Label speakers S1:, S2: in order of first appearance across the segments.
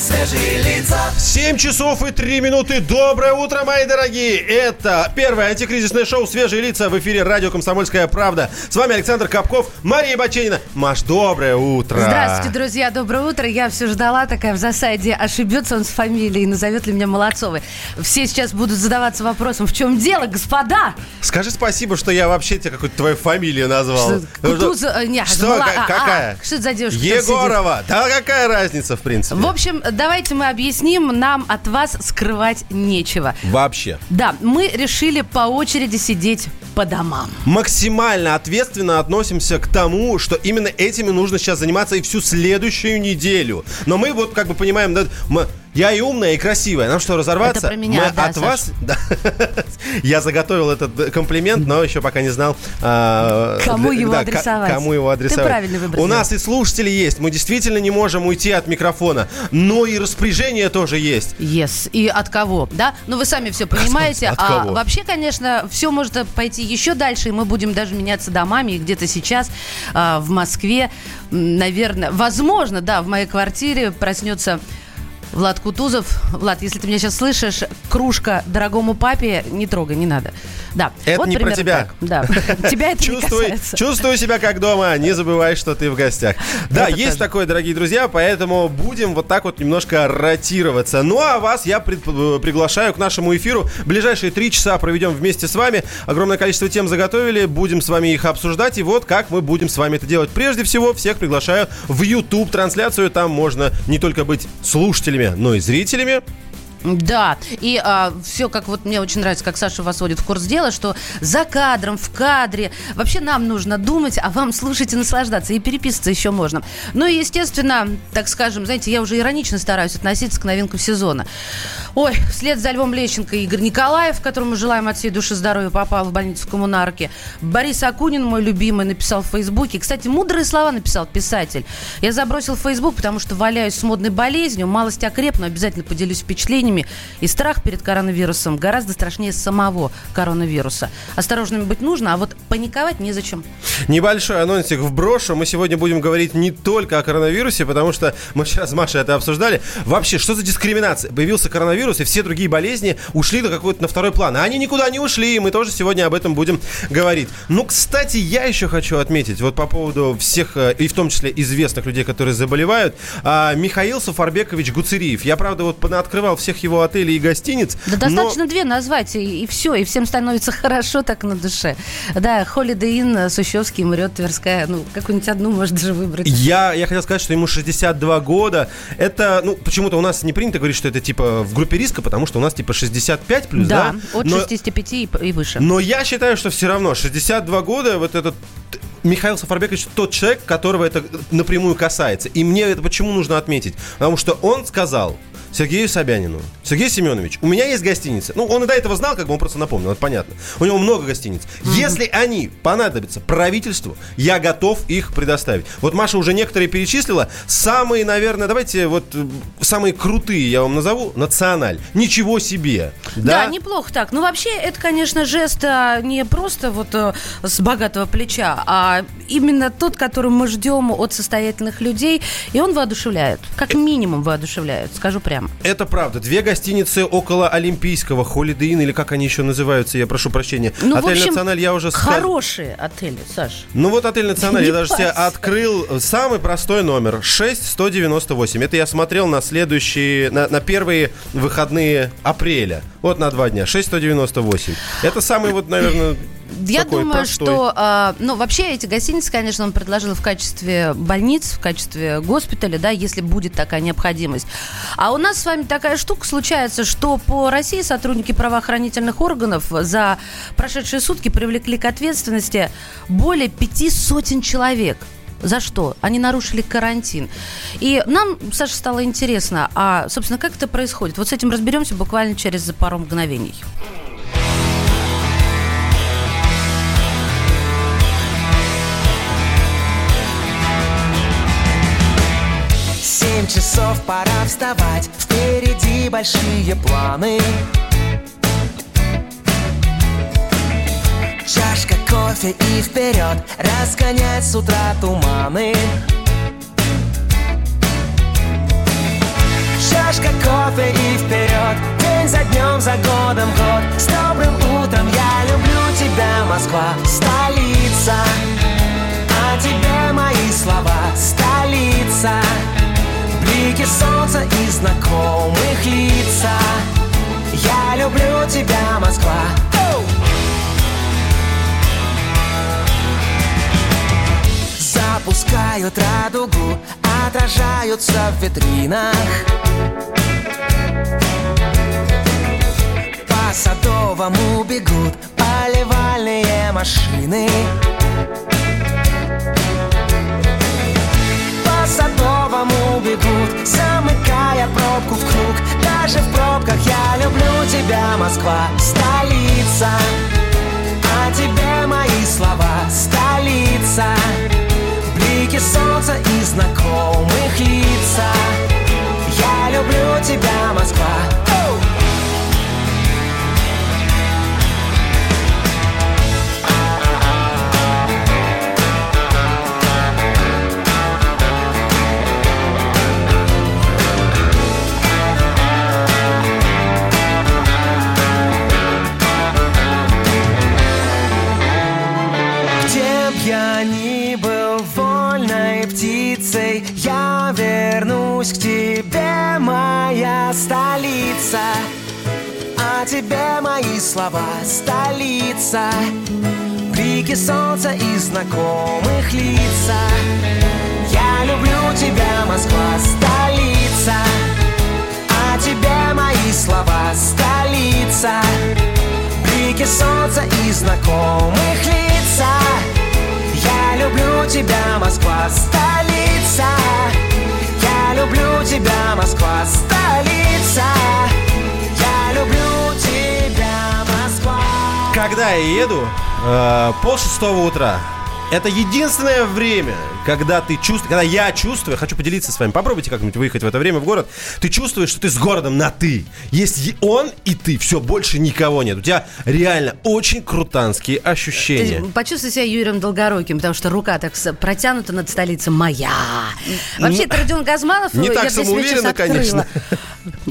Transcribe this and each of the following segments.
S1: свежие лица.
S2: 7 часов и 3 минуты. Доброе утро, мои дорогие. Это первое антикризисное шоу «Свежие лица» в эфире радио «Комсомольская правда». С вами Александр Капков, Мария Баченина. Маш, доброе утро.
S3: Здравствуйте, друзья, доброе утро. Я все ждала такая в засаде, ошибется он с фамилией, назовет ли меня Молодцовой. Все сейчас будут задаваться вопросом, в чем дело, господа?
S2: Скажи спасибо, что я вообще тебе какую-то твою фамилию назвал.
S3: Что, Кутузов, э, не,
S2: Что,
S3: Мала-
S2: ка-
S3: а,
S2: какая?
S3: а, что это за девушка?
S2: Егорова. Да какая разница, в принципе?
S3: В общем, давайте мы объясним, нам от вас скрывать нечего.
S2: Вообще.
S3: Да, мы решили по очереди сидеть по домам.
S2: максимально ответственно относимся к тому, что именно этими нужно сейчас заниматься и всю следующую неделю. Но мы вот как бы понимаем, да, мы- я и умная, и красивая. Нам что, разорваться?
S3: Это про меня,
S2: Мы
S3: да,
S2: от
S3: Саш.
S2: вас... Да. Я заготовил этот комплимент, но еще пока не знал... а,
S3: Кому его
S2: ка-
S3: адресовать.
S2: Кому его
S3: Ты
S2: адресовать.
S3: правильно выбор
S2: У нас и слушатели есть. Мы действительно не можем уйти от микрофона. Но и распоряжение тоже есть.
S3: Yes. И от кого, да? Ну, вы сами все понимаете.
S2: От
S3: а
S2: кого?
S3: вообще, конечно, все может пойти еще дальше, и мы будем даже меняться домами. И где-то сейчас а, в Москве, наверное, возможно, да, в моей квартире проснется Влад Кутузов. Влад, если ты меня сейчас слышишь, кружка дорогому папе не трогай, не надо. Да.
S2: Это
S3: вот
S2: не про тебя.
S3: так. Да. Тебя это не
S2: Чувствуй,
S3: касается.
S2: чувствуй себя как дома, не забывай, что ты в гостях. Да,
S3: Это
S2: есть
S3: тоже.
S2: такое, дорогие друзья, поэтому будем вот так вот немножко ротироваться. Ну, а вас я пред- приглашаю к нашему эфиру. Ближайшие три часа проведем вместе с вами. Огромное количество тем заготовили, будем с вами их обсуждать. И вот как мы будем с вами это делать. Прежде всего, всех приглашаю в YouTube-трансляцию. Там можно не только быть слушателями, но и зрителями.
S3: Да, и все, как вот мне очень нравится, как Саша вас вводит в курс дела, что за кадром, в кадре, вообще нам нужно думать, а вам слушать и наслаждаться, и переписываться еще можно. Ну и, естественно, так скажем, знаете, я уже иронично стараюсь относиться к новинкам сезона. Ой, вслед за Львом Лещенко Игорь Николаев, которому желаем от всей души здоровья, попал в больницу в коммунарке. Борис Акунин, мой любимый, написал в Фейсбуке. Кстати, мудрые слова написал писатель. Я забросил Фейсбук, потому что валяюсь с модной болезнью, малость окрепну, обязательно поделюсь впечатлениями. И страх перед коронавирусом гораздо страшнее самого коронавируса. Осторожными быть нужно, а вот паниковать незачем.
S2: Небольшой анонсик вброшу. Мы сегодня будем говорить не только о коронавирусе, потому что мы вчера с Машей это обсуждали. Вообще, что за дискриминация? Появился коронавирус, и все другие болезни ушли на какой-то на второй план. А они никуда не ушли, и мы тоже сегодня об этом будем говорить. Ну, кстати, я еще хочу отметить, вот по поводу всех, э, и в том числе известных людей, которые заболевают, а, Михаил Сафарбекович Гуцериев. Я, правда, вот открывал всех его отелей и гостиниц.
S3: Да
S2: но-
S3: достаточно две назвать, и, все, и всем становится хорошо так на душе. Да, Holiday Inn, Сущевский, Мрет, Тверская, ну, какую-нибудь одну можно даже выбрать.
S2: Я, я хотел сказать, что ему 62 года. Это, ну, почему-то у нас не принято говорить, что это типа в группе риска, потому что у нас типа 65 плюс, да?
S3: Да, от
S2: Но-
S3: 65 и, и выше.
S2: Но я считаю, что все равно 62 года вот этот Михаил Сафарбекович тот человек, которого это напрямую касается. И мне это почему нужно отметить? Потому что он сказал Сергею Собянину, Сергей Семенович, у меня есть гостиница. Ну, он и до этого знал, как бы он просто напомнил, это понятно. У него много гостиниц. Если они понадобятся правительству, я готов их предоставить. Вот Маша уже некоторые перечислила. Самые, наверное, давайте вот э, самые крутые я вам назову. Националь. Ничего себе.
S3: Да,
S2: Да,
S3: неплохо так. Ну, вообще, это, конечно, жест а, не просто вот э, с богатого плеча, а именно тот, который мы ждем от состоятельных людей, и он воодушевляет. Как минимум воодушевляет, скажу прямо.
S2: Это правда. Две гостиницы около Олимпийского, Holiday Inn, или как они еще называются, я прошу прощения.
S3: Ну,
S2: отель
S3: общем,
S2: Националь я уже.
S3: Хорошие отели, Саш.
S2: Ну вот отель Националь, я даже себе открыл самый простой номер 6198. Это я смотрел на следующие, на, на первые выходные апреля. Вот на два дня. 6198. Это самый вот, наверное,
S3: Я
S2: такой
S3: думаю,
S2: простой.
S3: что, а, ну, вообще эти гостиницы, конечно, он предложил в качестве больниц, в качестве госпиталя, да, если будет такая необходимость. А у нас с вами такая штука случается, что по России сотрудники правоохранительных органов за прошедшие сутки привлекли к ответственности более пяти сотен человек. За что? Они нарушили карантин. И нам, Саша, стало интересно, а, собственно, как это происходит? Вот с этим разберемся буквально через пару мгновений.
S4: Пора вставать. Впереди большие планы. Чашка кофе и вперед. Разгонять с утра туманы. Чашка кофе и вперед. День за днем, за годом год. С добрым утром я люблю тебя, Москва. Столица. О тебе мои слова. Столица Блики солнца и знакомых лица. Я люблю тебя, Москва! Запускают радугу, отражаются в витринах. По Садовому бегут поливальные машины Садовому бегут, замыкая пробку в круг. Даже в пробках я люблю тебя, Москва, столица. О тебе мои слова, столица О тебе мои слова, столица Блики солнца и знакомых лица. Я люблю тебя, Москва, столица. О тебе мои слова, столица. Блики солнца и знакомых лица. Я люблю тебя, Москва, столица. Я люблю тебя, Москва, столица
S2: Когда я еду, э, пол шестого утра, это единственное время, когда ты чувствуешь, когда я чувствую, хочу поделиться с вами, попробуйте как-нибудь выехать в это время в город, ты чувствуешь, что ты с городом на ты. Есть он и ты, все, больше никого нет. У тебя реально очень крутанские ощущения.
S3: есть почувствуй себя Юрием Долгоруким, потому что рука так протянута над столицей моя. Вообще, это Родион Газманов.
S2: не
S3: я
S2: так самоуверенно, конечно.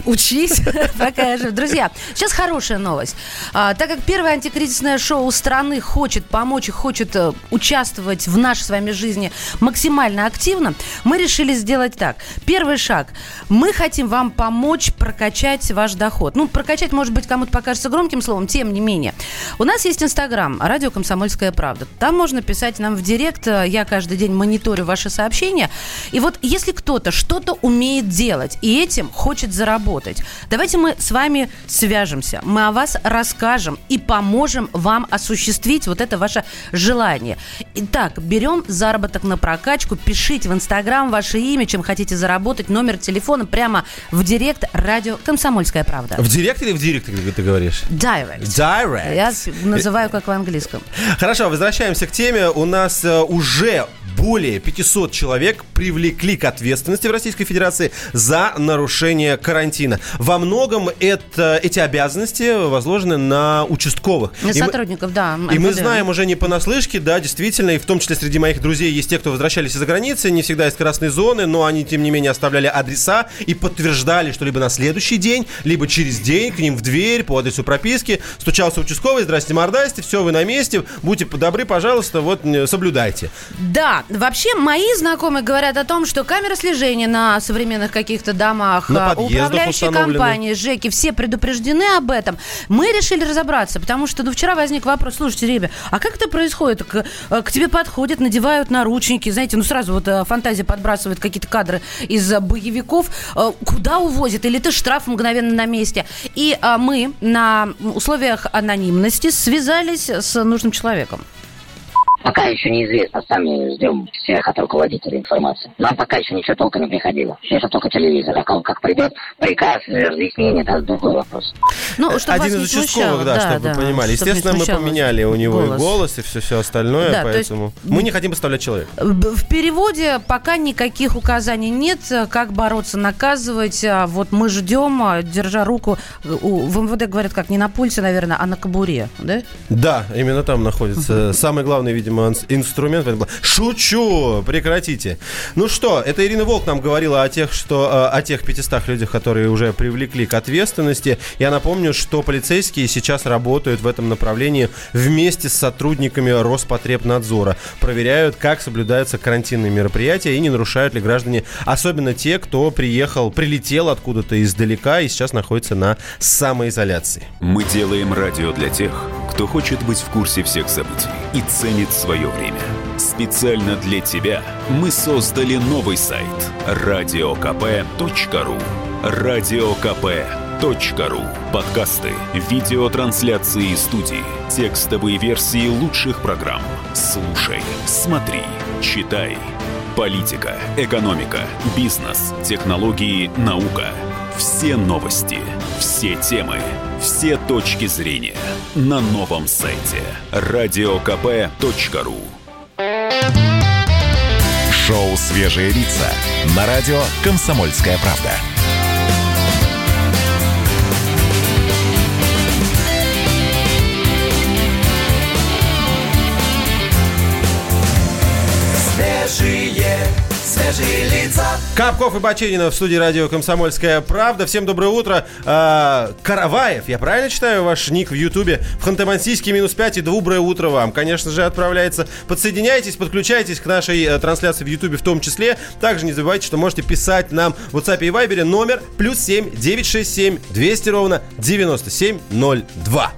S3: Учись, пока я жив. Друзья, сейчас хорошая новость. А, так как первое антикризисное шоу страны хочет помочь и хочет э, участвовать в нашей с вами жизни максимально активно, мы решили сделать так. Первый шаг. Мы хотим вам помочь прокачать ваш доход. Ну, прокачать, может быть, кому-то покажется громким словом, тем не менее. У нас есть Инстаграм, радио «Комсомольская правда». Там можно писать нам в директ. Я каждый день мониторю ваши сообщения. И вот если кто-то что-то умеет делать и этим хочет заработать, давайте мы с вами свяжемся. Мы о вас расскажем и поможем вам осуществить вот это ваше желание. Итак, берем заработок на прокачку, пишите в Инстаграм ваше имя, чем хотите заработать, номер телефона прямо в директ радио «Комсомольская правда».
S2: В директ или в директ, ты, ты говоришь?
S3: Direct.
S2: Direct.
S3: Я называю как в английском.
S2: Хорошо, возвращаемся к теме. У нас э, уже более 500 человек привлекли к ответственности в Российской Федерации за нарушение карантина. Во многом это, эти обязанности возложены на участковых.
S3: На
S2: И мы-
S3: сотрудников, да.
S2: И мы знаем уже не понаслышке, да, действительно, и в том числе среди моих друзей есть те, кто возвращались из-за границы, не всегда из красной зоны, но они, тем не менее, оставляли адреса и подтверждали, что либо на следующий день, либо через день к ним в дверь по адресу прописки стучался участковый, здрасте, мордасте, все, вы на месте, будьте добры, пожалуйста, вот соблюдайте.
S3: Да, вообще мои знакомые говорят о том, что камеры слежения на современных каких-то домах,
S2: На
S3: а,
S2: подъездах
S3: управляющие компании, ЖЭКи, все предупреждены об этом. Мы решили разобраться, потому что ну, вчера возник вопрос, слушайте, Ребя, а как это происходит? К, э, к тебе подходят, надевают наручники, знаете, ну сразу вот э, фантазия подбрасывает какие-то кадры из э, боевиков, куда увозят, или ты штраф мгновенно на месте. И мы на условиях анонимности связались с нужным человеком.
S5: Пока еще неизвестно, сами ждем всех от руководителей информации. Нам пока еще ничего толком не приходило. Это только телевизор. А как, как придет приказ, разъяснение, это другой вопрос.
S3: Ну, чтобы
S2: Один
S3: вас
S2: из участковых,
S3: смущало,
S2: да, чтобы вы понимали.
S3: чтобы
S2: Естественно, мы поменяли у него
S3: голос.
S2: и голос, и все, все остальное,
S3: Да, то есть-
S2: поэтому мы не хотим поставлять человека.
S3: В переводе пока никаких указаний нет, как бороться, наказывать. А Вот мы ждем, а, держа руку. у- В МВД говорят, как не на пульсе, наверное, а на кобуре, да?
S2: Да, именно там находится самый главный, видимо, инс- инструмент. Шучу! Прекратите. Ну что, это Ирина Волк нам говорила о тех, что, э, о тех 500 людях, которые уже привлекли к ответственности. Я напомню, что полицейские сейчас работают в этом направлении вместе с сотрудниками Роспотребнадзора. Проверяют, как соблюдаются карантинные мероприятия и не нарушают ли граждане, особенно те, кто приехал, прилетел откуда-то издалека и сейчас находится на самоизоляции.
S6: Мы делаем радио для тех, кто хочет быть в курсе всех событий и ценит свое время. Специально для тебя мы создали новый сайт радиокп.ру. Радиокп.ру. Подкасты, видеотрансляции студии, текстовые версии лучших программ. Слушай, смотри, читай. Политика, экономика, бизнес, технологии, наука. Все новости, все темы, все точки зрения на новом сайте радиокп.ру.
S7: Шоу «Свежие лица» на радио «Комсомольская правда».
S1: Свежие, свежие лица.
S2: Капков и Баченина в студии радио «Комсомольская правда». Всем доброе утро. А, Караваев, я правильно читаю ваш ник в Ютубе? В Ханты-Мансийске минус 5 и доброе утро вам. Конечно же, отправляется. Подсоединяйтесь, подключайтесь к нашей э, трансляции в Ютубе в том числе. Также не забывайте, что можете писать нам в WhatsApp и Viber номер плюс 7 967 200 ровно 9702.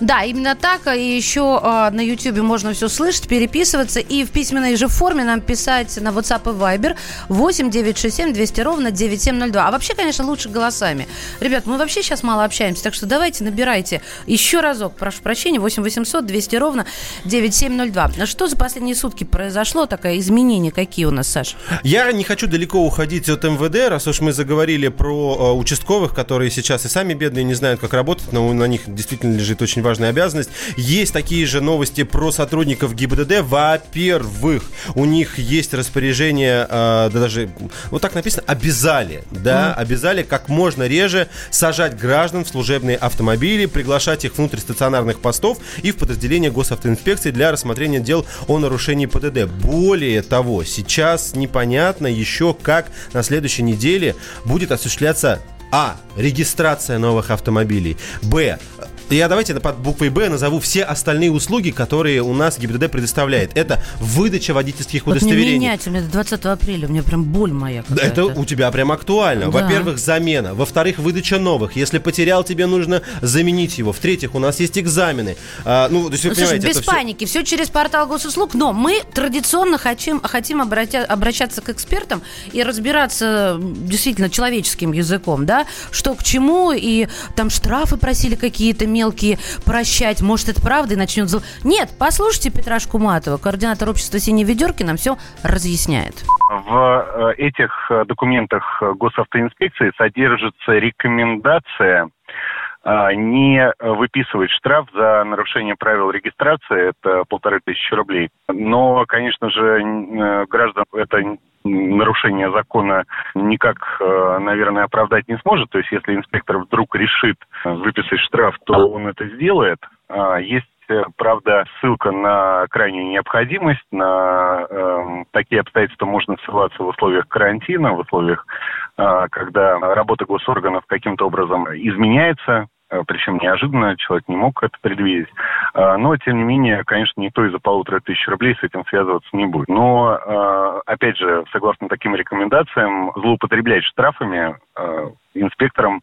S3: Да, именно так. И еще а, на YouTube можно все слышать, переписываться. И в письменной же форме нам писать на WhatsApp и Viber 8 967 200 ровно 9702. А вообще, конечно, лучше голосами. Ребят, мы вообще сейчас мало общаемся, так что давайте набирайте еще разок, прошу прощения, 8 800 200 ровно 9702. А Что за последние сутки произошло? Такое изменение какие у нас, Саш?
S2: Я не хочу далеко уходить от МВД, раз уж мы заговорили про э, участковых, которые сейчас и сами бедные не знают, как работать, но на них действительно лежит очень важная обязанность. Есть такие же новости про сотрудников ГИБДД. Во-первых, у них есть распоряжение, э, да даже вот так написано, обязали, да, обязали как можно реже сажать граждан в служебные автомобили, приглашать их внутрь стационарных постов и в подразделение госавтоинспекции для рассмотрения дел о нарушении ПДД. Более того, сейчас непонятно еще, как на следующей неделе будет осуществляться а. Регистрация новых автомобилей. Б. Я давайте под буквой Б назову все остальные услуги, которые у нас ГИБДД предоставляет. Это выдача водительских
S3: Вот не
S2: удостоверений.
S3: меняйте, мне до 20 апреля, у меня прям боль моя.
S2: Это у тебя прям актуально.
S3: Да.
S2: Во-первых, замена. Во-вторых, выдача новых. Если потерял, тебе нужно заменить его. В-третьих, у нас есть экзамены. А, ну, то есть вы
S3: Ну, слушай, без
S2: всё-
S3: паники, все через портал госуслуг, но мы традиционно хотим, хотим обратя- обращаться к экспертам и разбираться действительно человеческим языком, да, что к чему, и там штрафы просили какие-то мелкие прощать, может, это правда, и начнет... зл- Нет, послушайте Петра Шкуматова, координатор общества «Синей ведерки», нам все разъясняет.
S8: В э, этих э, документах э, госавтоинспекции содержится рекомендация не выписывать штраф за нарушение правил регистрации, это полторы тысячи рублей. Но, конечно же, граждан это нарушение закона никак, э, наверное, оправдать не сможет. То есть, если инспектор вдруг решит э, выписать штраф, то он это сделает. А, Есть э, Правда, ссылка на крайнюю необходимость, на эм, такие обстоятельства можно ссылаться в условиях карантина, в условиях, э, когда работа госорганов каким-то образом изменяется, э, причем неожиданно, человек не мог это предвидеть. Э, Но, тем не менее, конечно, никто из-за полутора тысяч рублей с этим связываться не будет. Но, э, опять же, согласно таким рекомендациям, злоупотреблять штрафами э, инспекторам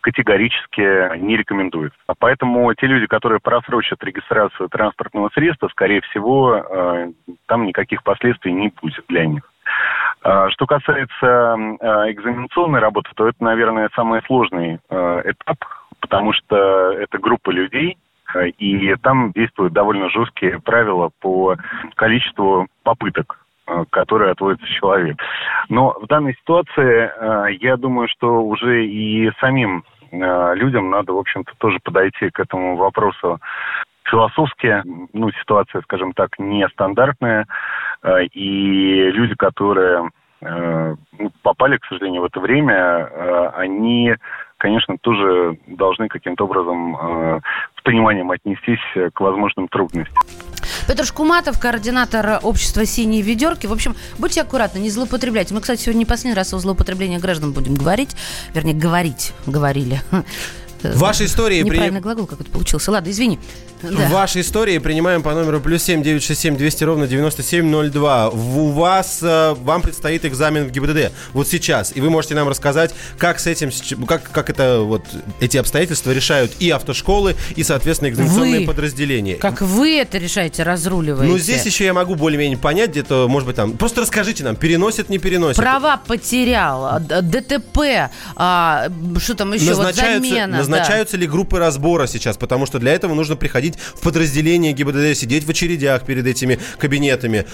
S8: категорически не рекомендуется. А Поэтому те люди, которые просрочат регистрацию транспортного средства, скорее всего, э, там никаких последствий не будет для них. Что касается э, экзаменационной работы, то это, наверное, самый сложный э, этап, потому что это группа людей, Э, И там действуют довольно жесткие правила по количеству попыток э, которые отводится человек. Но в данной ситуации э, я думаю, что уже и самим людям надо, в общем-то, тоже подойти к этому вопросу философски. Ну, ситуация, скажем так, нестандартная. И люди, которые ну, попали, к сожалению, в это время, они, конечно, тоже должны каким-то образом э, с пониманием отнестись э, к возможным трудностям.
S3: Петр Шкуматов, координатор общества «Синие ведерки». В общем, будьте аккуратны, не злоупотребляйте. Мы, кстати, сегодня не последний раз о злоупотреблении граждан будем говорить. Вернее, говорить, говорили.
S2: Ваши истории при-
S3: Неправильный глагол какой-то получился. Ладно, извини. Да.
S2: Ваши истории принимаем по номеру плюс семь девять шесть семь двести ровно 9702. В- У вас, э, вам предстоит экзамен в ГИБДД вот сейчас, и вы можете нам рассказать, как с этим, как, как это вот эти обстоятельства решают и автошколы, и, соответственно, экзаменационные
S3: Вы.
S2: подразделения.
S3: Как вы это решаете, разруливаете?
S2: Ну, здесь еще я могу более-менее понять, где-то, может быть, там... Просто расскажите нам, переносят, не переносят.
S3: Права потерял, а, ДТП, а, что там еще, вот
S2: назначаются,
S3: замена. да.
S2: назначаются ли группы разбора сейчас? Потому что для этого нужно приходить в подразделение ГИБДД, сидеть в очередях перед этими кабинетами.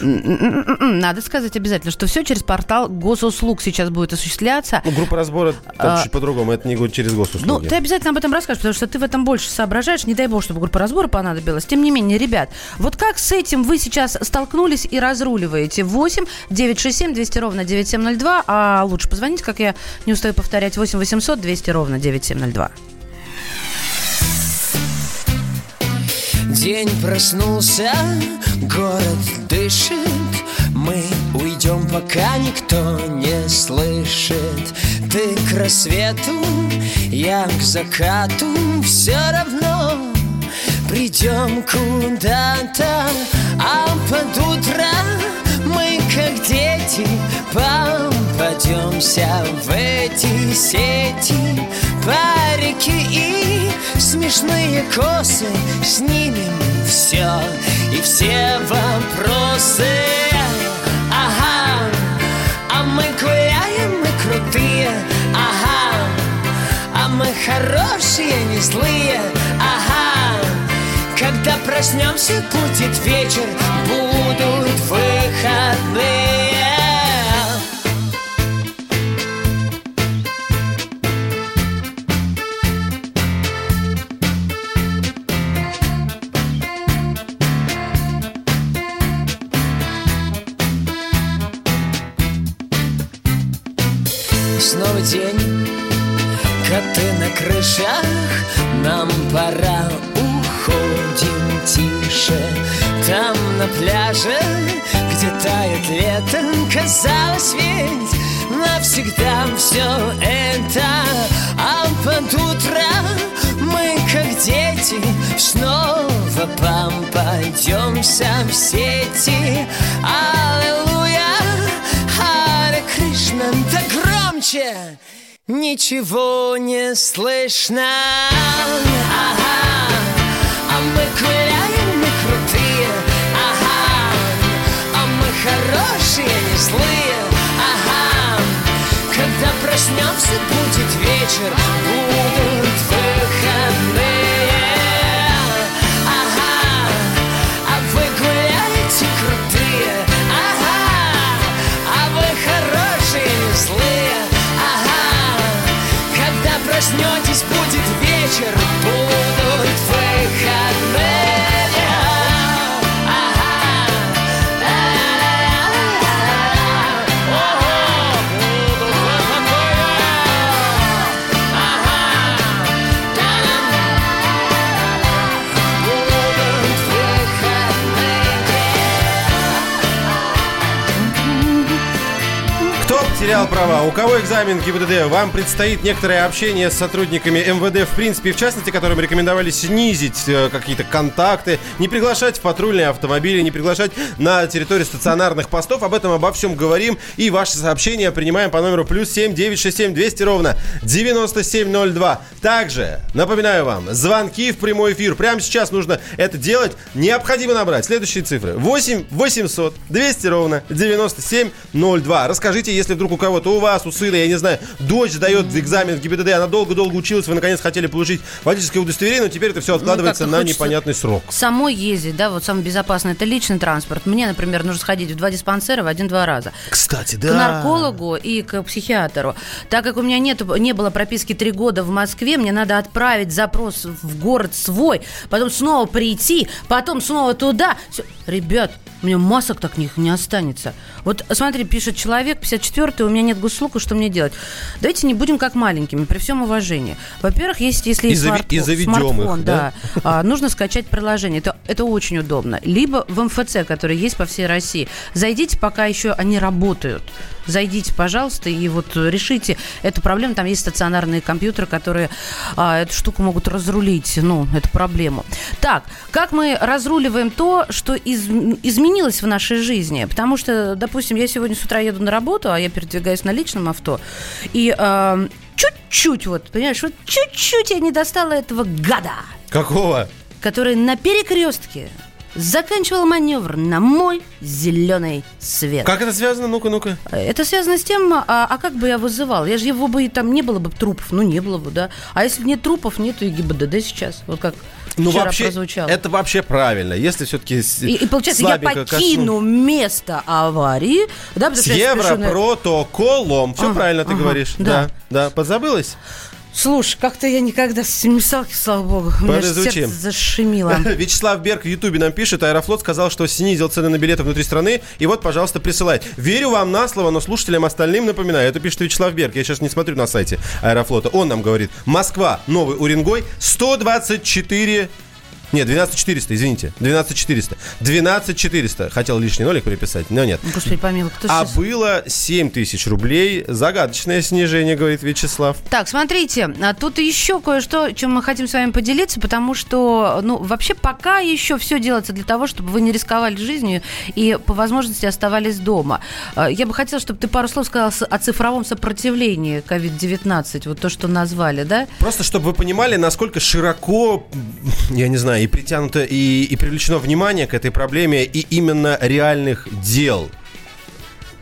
S3: Надо сказать обязательно, что все через портал госуслуг сейчас будет осуществляться.
S2: Ну, группа разбора там
S3: А,
S2: чуть по-другому, это не го- через
S3: Ну,
S2: госуслуги.
S3: ты обязательно об этом расскажешь, потому что ты в этом больше соображаешь. Не дай бог, чтобы группа разбора понадобилась. Тем не менее, ребят, вот как с этим вы сейчас столкнулись и разруливаете? 8 967 200 ровно 9702, а лучше позвонить, как я не устаю повторять, 8 800 200 ровно 9702.
S1: День проснулся, город дышит. Мы уйдем, пока никто не слышит. Ты к рассвету, я к закату. Все равно придем куда-то. А под утро мы, как дети, попадемся в эти сети. Парики и смешные косы Снимем все и все вопросы. Ага, а мы гуляем, мы крутые. Ага, а мы хорошие, не злые. Ага, когда проснемся, будет вечер Будут выходные коты на крышах Нам пора, уходим тише. Там на пляже, где тает лето Казалось ведь навсегда все это. А под утро мы, как дети Снова попадемся в сети. Аллилуйя, Харе Кришна, да громче Ничего не слышно. Ага, а мы гуляем, мы крутые. Ага, а мы хорошие, не злые. Ага, когда проснемся, будет вечер Будут выходные. Ага, а вы гуляете крутые проснетесь, будет вечер
S2: потерял права? У кого экзамен ГИБДД? Вам предстоит некоторое общение с сотрудниками МВД, в принципе, в частности, которым рекомендовали снизить э, какие-то контакты, не приглашать в патрульные автомобили, не приглашать на территорию стационарных постов. Об этом, обо всем говорим. И ваши сообщения принимаем по номеру плюс 7 967 200 ровно 9702. Также, напоминаю вам, звонки в прямой эфир. Прямо сейчас нужно это делать. Необходимо набрать следующие цифры. 8 800 200 ровно 9702. Расскажите, если вдруг у кого, то у вас, у сына, я не знаю, дочь сдает экзамен в ГИБДД, она долго-долго училась, вы наконец хотели получить водительское удостоверение, но теперь это все откладывается
S3: Ну,
S2: на непонятный срок.
S3: Самой ездить, да, вот самое безопасное это личный транспорт. Мне, например, нужно сходить в два диспансера в один-два раза.
S2: Кстати,
S3: К наркологу и к психиатру. Так как у меня нет, не было прописки три года в Москве, мне надо отправить запрос в город свой, потом снова прийти, потом снова туда. Всё. Ребят, у меня масок так них не останется. Вот смотри, пишет человек, 54-й, у меня нет госуслуг, что мне делать? Давайте не будем как маленькими, при всем уважении. Во-первых, есть, если
S2: И
S3: есть
S2: зави-
S3: смартфон,
S2: и заведем их,
S3: смартфон,
S2: да?
S3: да, а, нужно скачать приложение. Это, это очень удобно. Либо в МФЦ, который есть по всей России. Зайдите, пока еще они работают. Зайдите, пожалуйста, и вот решите эту проблему. Там есть стационарные компьютеры, которые а, эту штуку могут разрулить, ну, эту проблему. Так, как мы разруливаем то, что из- изменилось в нашей жизни? Потому что, допустим, я сегодня с утра еду на работу, а я передвигаюсь на личном авто, и а, чуть-чуть, вот, понимаешь, вот чуть-чуть я не достала этого гада
S2: Какого?
S3: который на перекрестке заканчивал маневр на мой зеленый свет.
S2: Как это связано? Ну-ка, ну-ка.
S3: Это связано с тем, а, а как бы я вызывал? Я же его бы, там не было бы трупов, ну не было бы, да. А если нет трупов, нету и ГИБДД сейчас. Вот как
S2: Ну,
S3: вчера
S2: вообще,
S3: прозвучало.
S2: это вообще правильно. Если все-таки
S3: и, и получается, я покину место аварии, да, потому
S2: С
S3: что я спешу на-
S2: европротоколом. Все
S3: Ага,
S2: правильно ты
S3: ага,
S2: говоришь.
S3: да.
S2: Да. Да. Подзабылась?
S3: Слушай, как-то я никогда с этим не сталкивалась, слава богу. У меня сердце зашумело.
S2: Вячеслав Берг в Ютубе нам пишет, Аэрофлот сказал, что снизил цены на билеты внутри страны, и вот, пожалуйста, присылает. Верю вам на слово, но слушателям остальным напоминаю, это пишет Вячеслав Берг, я сейчас не смотрю на сайте Аэрофлота, он нам говорит, Москва, Новый Уренгой, 124... Нет, 12400, извините. 12400. 12400. Хотел лишний нолик приписать, но нет.
S3: Господи, помилуй, кто
S2: А
S3: сейчас...
S2: было 7 тысяч рублей. Загадочное снижение, говорит Вячеслав.
S3: Так, смотрите, а тут еще кое-что, чем мы хотим с вами поделиться, потому что, ну, вообще пока еще все делается для того, чтобы вы не рисковали жизнью и по возможности оставались дома. А, Я бы хотела, чтобы ты пару слов сказал о цифровом сопротивлении COVID-19, вот то, что назвали, да?
S2: Просто чтобы вы понимали, насколько широко, я не знаю, и притянуто, и, и привлечено внимание к этой проблеме, и именно реальных дел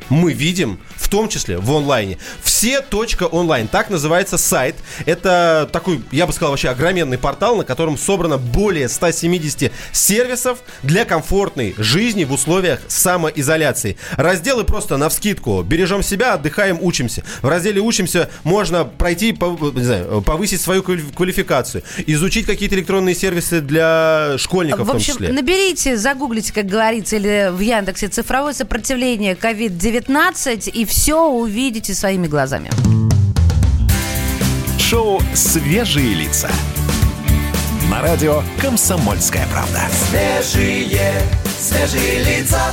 S2: мы видим, в том числе в онлайне. Все онлайн, так называется сайт. Это такой, я бы сказал, вообще огроменный портал, на котором собрано более 170 сервисов для комфортной жизни в условиях самоизоляции. Разделы просто на вскидку. Бережем себя, отдыхаем, учимся. В разделе учимся можно пройти, не знаю, повысить свою квали- квалификацию, изучить какие-то электронные сервисы для школьников в,
S3: в
S2: том
S3: общем,
S2: числе.
S3: наберите, загуглите, как говорится, или в Яндексе цифровое сопротивление COVID-19 и все увидите своими глазами.
S7: Шоу «Свежие лица». На радио «Комсомольская правда».
S1: Свежие, свежие лица.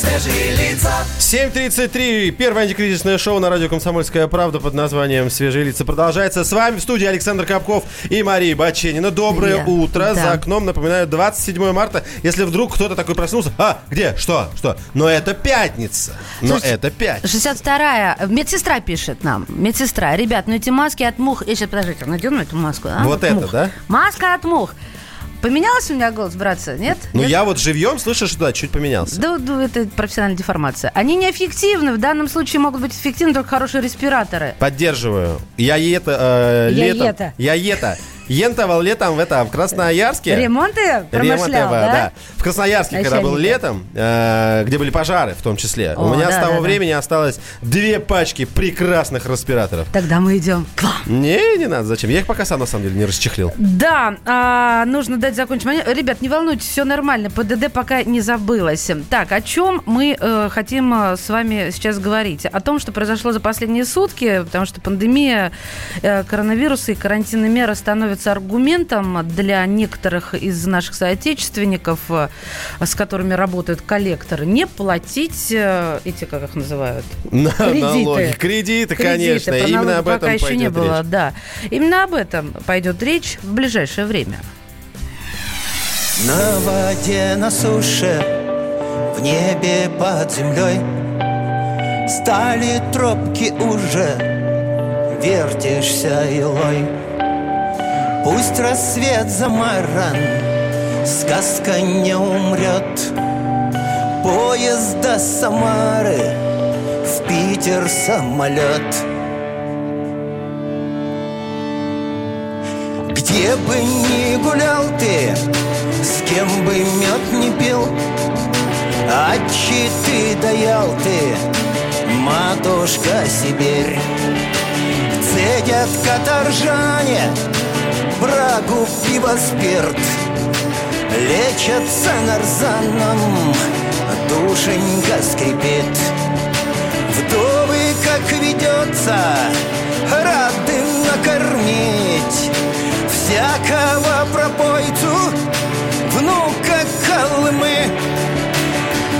S1: Свежие лица.
S2: 7.33. Первое антикризисное шоу на радио «Комсомольская правда» под названием «Свежие лица» продолжается. С вами в студии Александр Капков и Мария Баченина. Доброе
S3: Привет.
S2: утро.
S3: Да.
S2: За окном, напоминаю, 27 марта. Если вдруг кто-то такой проснулся, а, где, что, что? Но это пятница. Но
S3: Слушайте,
S2: это пятница.
S3: 62-я. Медсестра пишет нам. Медсестра. Ребят, ну эти маски от мух... Я сейчас, подождите, надену эту маску. а?
S2: Вот
S3: От
S2: это,
S3: мух.
S2: да?
S3: Маска от мух. Поменялся у меня голос, братцы? Нет?
S2: Ну,
S3: Нет?
S2: я вот живьем слышу, что да, чуть поменялся.
S3: Да, да, это профессиональная деформация. Они неэффективны. В данном случае могут быть эффективны только хорошие респираторы.
S2: Поддерживаю. Я это э,
S3: Я
S2: летом.
S3: это.
S2: Я это. Ентовал летом в это, в Красноярске.
S3: Ремонты промышлял,
S2: Ремонт,
S3: да?
S2: да? В Красноярске, когда был
S3: Начальника.
S2: летом, э, где были пожары в том числе, у
S3: О,
S2: меня
S3: да,
S2: с того
S3: да, да.
S2: времени осталось две пачки прекрасных респираторов.
S3: Тогда мы идем к вам.
S2: Не, не надо, зачем? Я их пока сам на самом деле не расчехлил.
S3: Да, а, нужно дать закончить. Ребят, не волнуйтесь, все нормально. ПДД пока не забылось. Так, о чем мы э, хотим э, с вами сейчас говорить? О том, что произошло за последние сутки, потому что пандемия э, коронавируса и карантинные меры становятся становится аргументом для некоторых из наших соотечественников, э, с которыми работают коллекторы, не платить э, эти, как их называют?
S2: На-
S3: Кредиты.
S2: налоги. Кредиты, конечно. Именно об этом
S3: пока еще не было,
S2: речь.
S3: да. Именно об этом пойдет речь в ближайшее время.
S4: На воде, на суше, в небе под землей Стали тропки уже, вертишься илой Пусть рассвет замаран, сказка не умрет. Поезд до Самары, в Питер самолет. Где бы ни гулял ты, с кем бы мед не пил А ты даял ты, матушка Сибирь. Цедят каторжане, брагу, пиво, спирт Лечатся нарзаном, душенька скрипит. Вдовы, как ведется, рады накормить. Всякого пропойцу, внука Колымы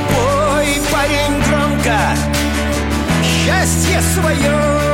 S4: Пой, парень, громко, счастье свое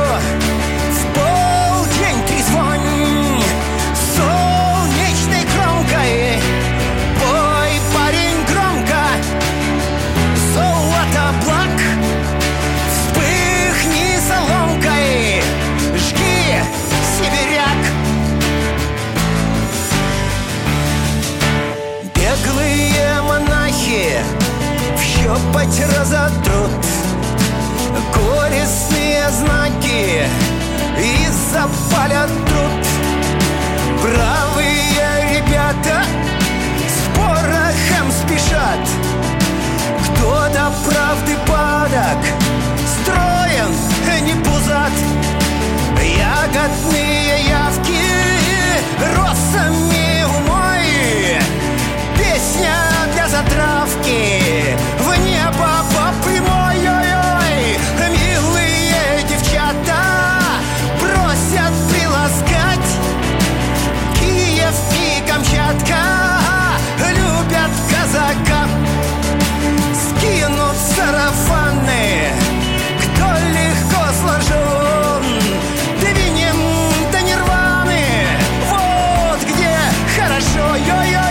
S4: хорошо Йо-йо-йо-йо-йо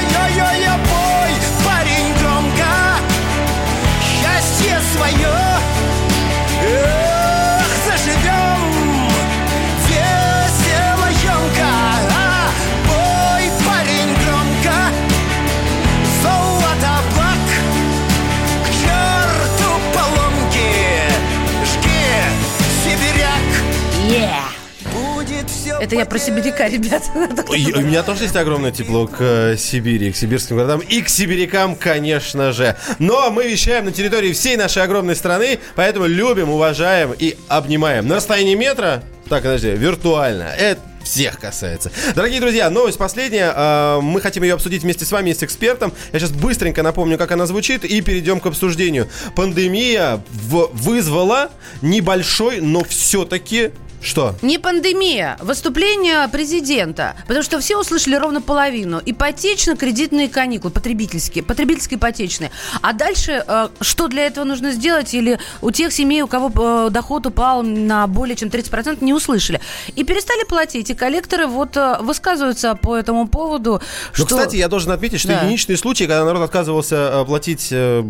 S3: Это я про сибиряка, ребят.
S2: У меня тоже есть огромное тепло к э, Сибири, к сибирским городам и к сибирякам, конечно же. Но мы вещаем на территории всей нашей огромной страны, поэтому любим, уважаем и обнимаем. На расстоянии метра, так, подожди, виртуально. Это всех касается. Дорогие друзья, новость последняя. А, Мы хотим ее обсудить вместе с вами и с экспертом. Я сейчас быстренько напомню, как она звучит, и перейдем к обсуждению. Пандемия вызвала небольшой, но все-таки... Что?
S3: Не пандемия, выступление президента. Потому что все услышали ровно половину. Ипотечно-кредитные каникулы, потребительские, потребительские ипотечные. А дальше, э, что для этого нужно сделать? Или у тех семей, у кого э, доход упал на более чем 30%, не услышали. И перестали платить. И коллекторы вот э, высказываются по этому поводу,
S2: Ну,
S3: что...
S2: кстати, я должен отметить, что
S3: Да.
S2: единичные случаи, когда народ отказывался э, платить э,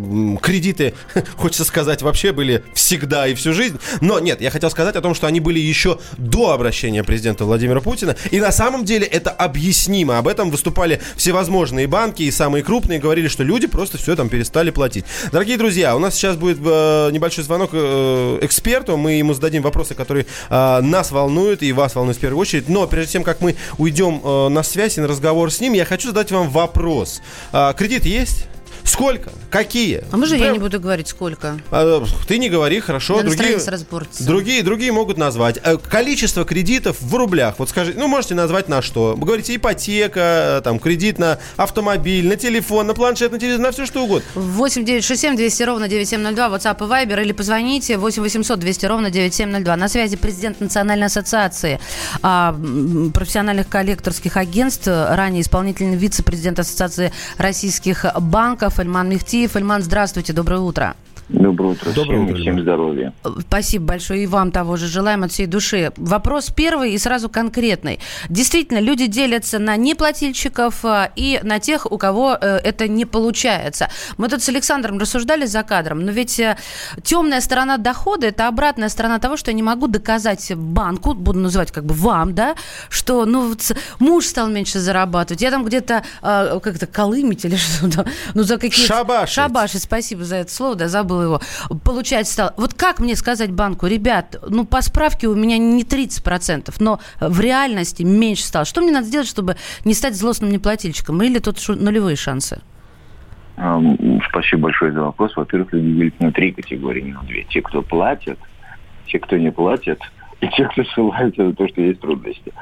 S2: кредиты, хочется сказать, вообще были всегда и всю жизнь. Но нет, я хотел сказать о том, что они были еще до обращения президента Владимира Путина. И на самом деле это объяснимо. Об этом выступали всевозможные банки и самые крупные, говорили, что люди просто все там перестали платить. Дорогие друзья, у нас сейчас будет э, небольшой звонок э, эксперту. Мы ему зададим вопросы, которые э, нас волнуют и вас волнуют в первую очередь. Но прежде чем, как мы уйдем э, на связь и на разговор с ним, я хочу задать вам вопрос. А, кредит есть? Сколько? Какие?
S3: А мы же я
S2: Прям-
S3: не буду говорить, сколько.
S2: А, Ты не говори, хорошо. Другие, другие, другие могут назвать. Э, Количество кредитов в рублях. Вот скажи, ну можете назвать на что? Вы говорите ипотека, э, там кредит на автомобиль, на телефон, на планшет, на телевизор, на все что угодно.
S3: 8 967 200 ровно 9702, WhatsApp и Viber, или позвоните 8 800 200 ровно 9702. На связи президент Национальной ассоциации а, профессиональных коллекторских агентств, ранее исполнительный вице-президент Ассоциации российских банков Эльман Мехтиев. Эльман, здравствуйте, доброе утро.
S9: Доброе утро
S2: Доброе
S9: всем,
S2: утро,
S9: всем здоровья.
S3: Спасибо большое. И вам того же желаем от всей души. Вопрос первый и сразу конкретный. Действительно, люди делятся на неплательщиков а, и на тех, у кого э, это не получается. Мы тут с Александром рассуждали за кадром, но ведь э, темная сторона дохода – это обратная сторона того, что я не могу доказать банку, буду называть как бы вам, да, что ну, вот муж стал меньше зарабатывать, я там где-то э, как-то колымить или что-то. Ну, за какие
S2: Шабашить.
S3: Шабашить, спасибо за это слово, да, забыл его. Получать стал. Вот как мне сказать банку, ребят, ну, по справке у меня не 30%, но в реальности меньше стало. Что мне надо сделать, чтобы не стать злостным неплательщиком? Или тут нулевые шансы?
S9: Спасибо большое за вопрос. Во-первых, люди делят на три категории, на две. Те, кто платят, те, кто не платят, и те, кто ссылаются на то, что есть трудности.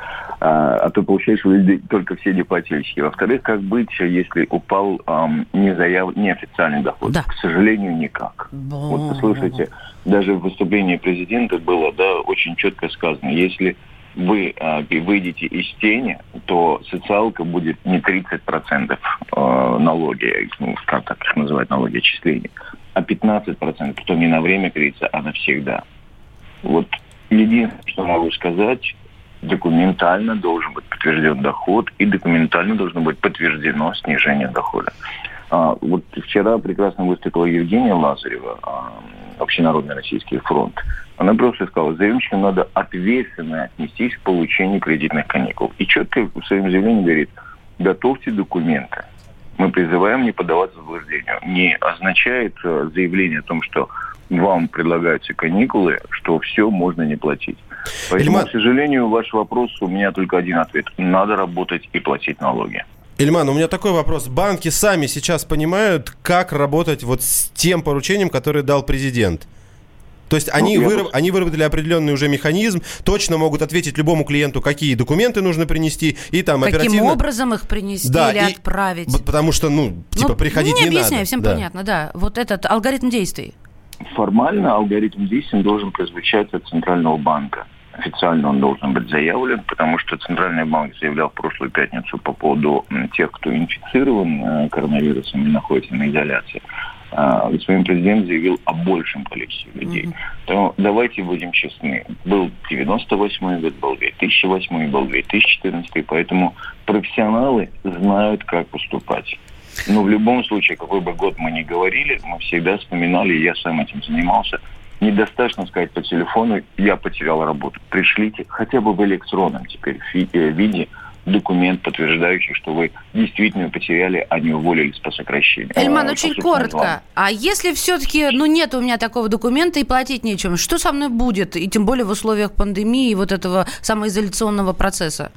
S9: А, а то, получается, люди только все неплательщики. Во-вторых, как быть, если упал эм, незаяв... неофициальный доход?
S3: Да.
S9: К сожалению, никак. Вот послушайте, даже в выступлении президента было да, очень четко сказано, если вы э, выйдете из тени, то социалка будет не 30% э, налоги, ну, как так их называют, налоги отчисления, а 15%, то не на время кредита, а навсегда. Вот единственное, что могу сказать, документально должен быть подтвержден доход и документально должно быть подтверждено снижение дохода. А, вот вчера прекрасно выступила Евгения Лазарева, а, Общенародный Российский фронт. Она просто сказала, заемщикам надо ответственно отнестись к получению кредитных каникул. И четко в своем заявлении говорит, готовьте документы. Мы призываем не поддаваться заблуждению. Не означает э, заявление о том, что вам предлагаются каникулы, что все можно не платить. Поэтому,
S2: Ильмар-
S9: к сожалению, ваш вопрос, у меня только один ответ. Надо работать и платить налоги.
S2: Ильман, у меня такой вопрос. Банки сами сейчас понимают, как работать вот с тем поручением, которое дал президент? То есть они,
S9: Ну,
S2: выраб-
S9: бы-
S2: они выработали определенный уже механизм, точно могут ответить любому клиенту, какие документы нужно принести, и там
S3: Каким
S2: оперативно...
S3: образом их принести
S2: Да,
S3: или
S2: и-
S3: отправить?
S2: Потому что, ну, типа,
S3: Ну,
S2: приходить
S3: не
S2: не,
S3: объясняю,
S2: надо.
S3: всем
S2: Да.
S3: понятно, да. Вот этот алгоритм действий.
S9: Формально алгоритм действий должен прозвучать от Центрального банка. Официально он должен быть заявлен, потому что Центральный банк заявлял в прошлую пятницу по поводу тех, кто инфицирован э, коронавирусом и находится на изоляции. А, Господин президент заявил о большем количестве людей. То давайте будем честны. Был 98 год, был 2008, был 2014, поэтому профессионалы знают, как поступать. Но в любом случае, какой бы год мы ни говорили, мы всегда вспоминали, и я сам этим занимался, недостаточно сказать по телефону, я потерял работу. Пришлите хотя бы в электронном теперь э, виде документ, подтверждающий, что вы действительно потеряли, а не уволились по сокращению.
S3: Эльман,
S9: А,
S3: очень коротко. А если все-таки, ну, нет у меня такого документа и платить нечем, что со мной будет? И тем более в условиях пандемии и вот этого самоизоляционного процесса.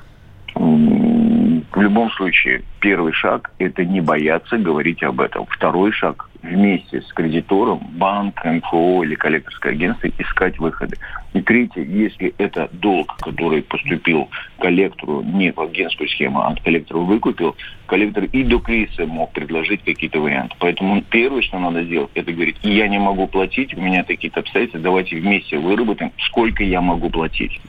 S9: В любом случае, первый шаг – это не бояться говорить об этом. Второй шаг – вместе с кредитором, банк, МФО или коллекторское агентство искать выходы. И третье, если это долг, который поступил коллектору не в агентскую схему, а коллектору выкупил, коллектор и до кризиса мог предложить какие-то варианты. Поэтому первое, что надо сделать, это говорить, я не могу платить, у меня такие-то обстоятельства, давайте вместе выработаем, сколько я могу платить.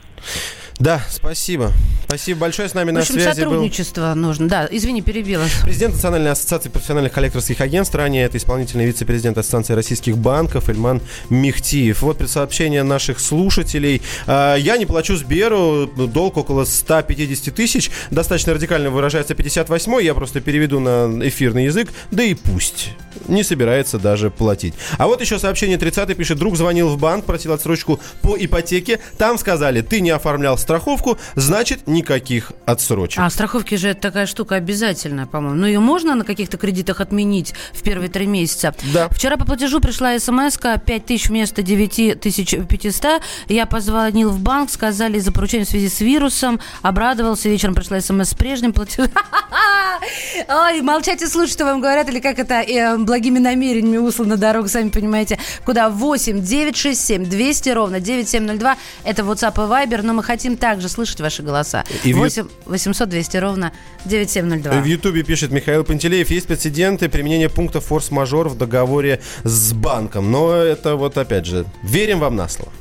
S2: Да, спасибо. Спасибо большое. С нами на связи был
S3: сотрудничество нужно. Да, извини, перебила.
S2: президент Национальной ассоциации профессиональных коллекторских агентств. Ранее это исполнительный вице-президент Ассоциации российских банков Эльман Мехтиев. Вот сообщение наших слушателей. А, Я не плачу Сберу, долг около 150 тысяч. Достаточно радикально выражается 58 Я просто переведу на эфирный язык. Да и пусть. Не собирается даже платить. А вот еще сообщение 30 пишет. Друг звонил в банк, просил отсрочку по ипотеке. Там сказали, ты не оформлял страховку, значит никаких отсрочек.
S3: А страховки же это такая штука обязательная, по-моему. Но ее можно на каких-то кредитах отменить в первые три месяца.
S2: Да.
S3: Вчера по платежу пришла смс 5 тысяч вместо 9500. Я позвонил в банк, сказали за поручение в связи с вирусом. Обрадовался. Вечером пришла смс с прежним платежом. Ой, молчать и слушать, что вам говорят, или как это э, благими намерениями услана дорога, сами понимаете. Куда? 8 967 200 ровно 9702. Это WhatsApp и Viber, но мы хотим также слышать ваши голоса.
S2: И в ю-
S3: 8 800 200 ровно 9702.
S2: В Ютубе пишет Михаил Пантелеев, есть прецеденты применения пункта форс-мажор в договоре с банком. Но это вот опять же, верим вам на слово.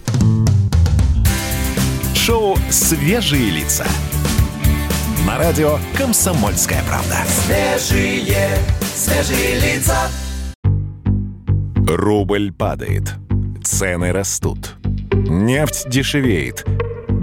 S7: Шоу «Свежие лица». На радио «Комсомольская правда».
S1: Свежие, свежие лица.
S7: Рубль падает. Цены растут. Нефть дешевеет.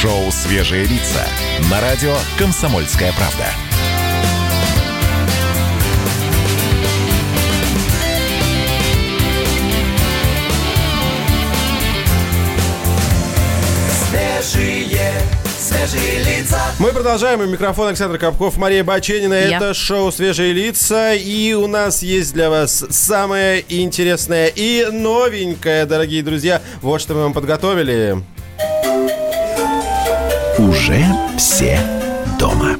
S7: Шоу «Свежие лица» на радио «Комсомольская правда».
S1: Свежие, свежие лица.
S2: Мы продолжаем. У микрофона Александр Капков, Мария Баченина.
S3: Я.
S2: Это шоу «Свежие лица». И у нас есть для вас самое интересное и новенькое, дорогие друзья. Вот что мы вам подготовили.
S7: Уже все дома.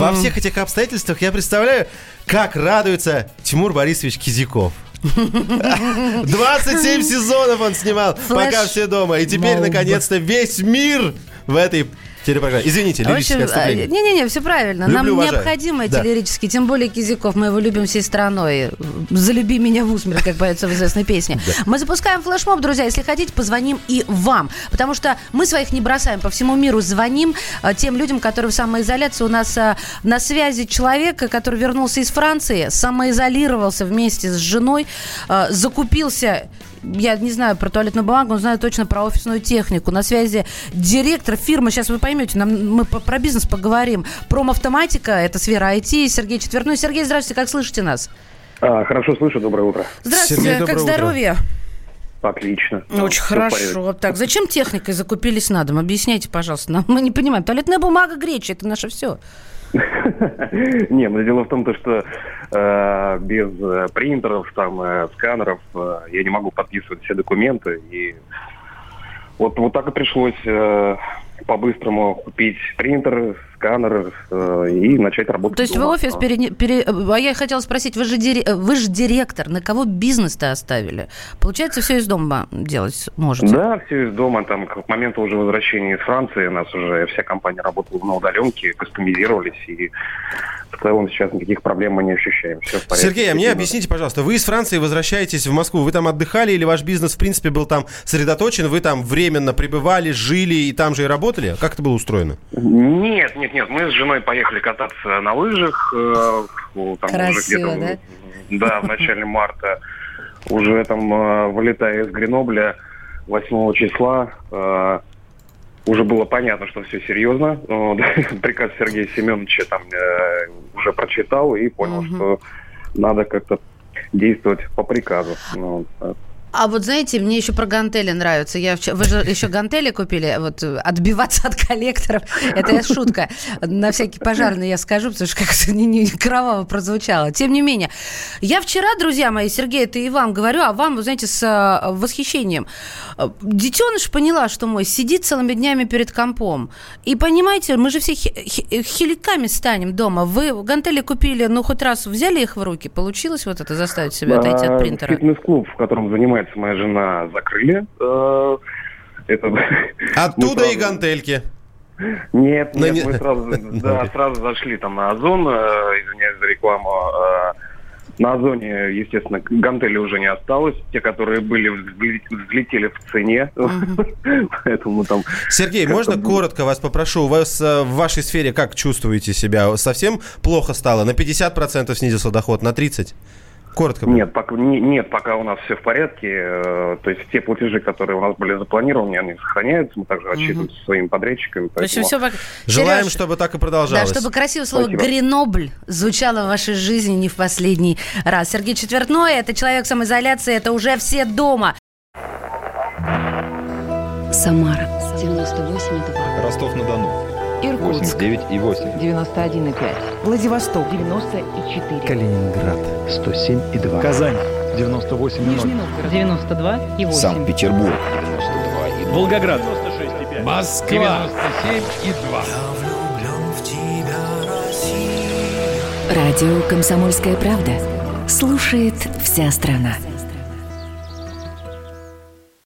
S2: Во всех этих обстоятельствах я представляю, как радуется Тимур Борисович Кизяков. 27 сезонов он снимал,
S3: Флэш
S2: пока все дома. И теперь,
S3: моб.
S2: наконец-то, весь мир в этой телепрограмме. Извините, лирическое
S3: общем,
S2: отступление.
S3: а, Не-не-не, все правильно.
S2: Люблю,
S3: Нам
S2: уважаю.
S3: необходимо эти
S2: Да.
S3: лирические, тем более Кизяков, мы его любим всей страной. «Залюби меня в усмерть», как поется в известной песне. Мы запускаем флешмоб, друзья. Если хотите, позвоним и вам. Потому что мы своих не бросаем. По всему миру звоним а, тем людям, которые в самоизоляции. У нас а, на связи человек, который вернулся из Франции, самоизолировался вместе с женой, а, закупился я не знаю про туалетную бумагу, но знаю точно про офисную технику. На связи директор фирмы, сейчас вы поймете, нам, мы по- про бизнес поговорим. Промавтоматика, это сфера IT, Сергей Четверной. Сергей, здравствуйте, как слышите нас?
S10: А, хорошо слышу, доброе утро.
S3: Здравствуйте,
S2: Сергей,
S3: как
S2: доброе утро.
S3: здоровье?
S10: Отлично.
S3: Очень хорошо. Так, зачем техникой закупились на дом? Объясняйте, пожалуйста. Нам, мы не понимаем. Туалетная бумага, греча, это наше все.
S10: Не, но дело в том, то, что э, без э, принтеров, там, э, сканеров я не могу подписывать все документы. И вот, вот так и пришлось по-быстрому купить принтер, сканер э, и начать работать.
S3: То есть вы
S10: дома.
S3: офис перене- пере... А я хотела спросить, вы же, дире- вы же директор, на кого бизнес-то оставили? Получается, все из дома делать можете?
S10: Да, все из дома. Там к моменту уже возвращения из Франции у нас уже вся компания работала на удаленке, кастомизировались и в целом сейчас никаких проблем мы не ощущаем. Все в порядке.
S2: Сергей, а мне объясните, пожалуйста, вы из Франции возвращаетесь в Москву, вы там отдыхали или ваш бизнес, в принципе, был там сосредоточен, вы там временно пребывали, жили и там же и работали? Как это было устроено?
S10: Нет, нет, нет. Мы с женой поехали кататься на лыжах. э, ну, там уже
S3: Красиво,
S10: где-то, Да, в начале марта. Уже там, э, вылетая из Гренобля 8 числа, э, уже было понятно, что все серьезно. Вот. Приказ Сергея Семеновича там э, уже прочитал и понял, что надо как-то действовать по приказу. Ну,
S3: А вот знаете, мне еще про гантели нравится. Я вчера- Вы же еще гантели купили, вот э, отбиваться от коллекторов. Это я шутка. На всякий пожарный я скажу, потому что как-то не, не кроваво прозвучало. Тем не менее, я вчера, друзья мои, Сергей, это и вам говорю, а вам, вы знаете, с э, восхищением. Э, Детеныш поняла, что мой сидит целыми днями перед компом. И понимаете, мы же все хи- хи- хиликами станем дома. Вы гантели купили, ну хоть раз взяли их в руки, получилось вот это заставить себя отойти от принтера?
S10: Фитнес-клуб, в котором занимается моя жена, закрыли. Э, Это...
S2: Оттуда и гантельки.
S10: Нет,
S2: Но
S10: нет,
S2: не-
S10: мы сразу, да, сразу зашли там на Озон, э, извиняюсь за рекламу. э, На Озоне, естественно, гантели уже не осталось. Те, которые были, взле- взлетели в цене. Поэтому там...
S2: Сергей, можно коротко вас попрошу? У вас в вашей сфере как чувствуете себя? Совсем плохо стало? На 50% снизился доход, на 30%? Коротко.
S10: Нет, пока, не- нет, пока у нас все в порядке. э, То есть те платежи, которые у нас были запланированы, они сохраняются. Мы также отчитываемся со своими подрядчиками.
S3: В общем,
S10: поэтому-
S3: все пока-
S2: Желаем,
S3: Серёж,
S2: чтобы так и
S3: Да,
S2: продолжалось.
S3: чтобы красивое слово
S10: Спасибо.
S3: «Гренобль» звучало в вашей жизни не в последний раз. Сергей Четвертной, это человек самоизоляции, это уже все дома.
S11: Самара 98,2.
S12: Ростов-на-Дону.
S11: Иркутск
S12: 89,8.
S11: 91,5. Владивосток 94.
S12: Калининград. 107,2. Казань. 98,0.
S11: 92 и 8.
S12: Санкт-Петербург. 92,2. Волгоград. 96,5. Москва. 97,2.
S11: Радио «Комсомольская правда». Слушает вся страна.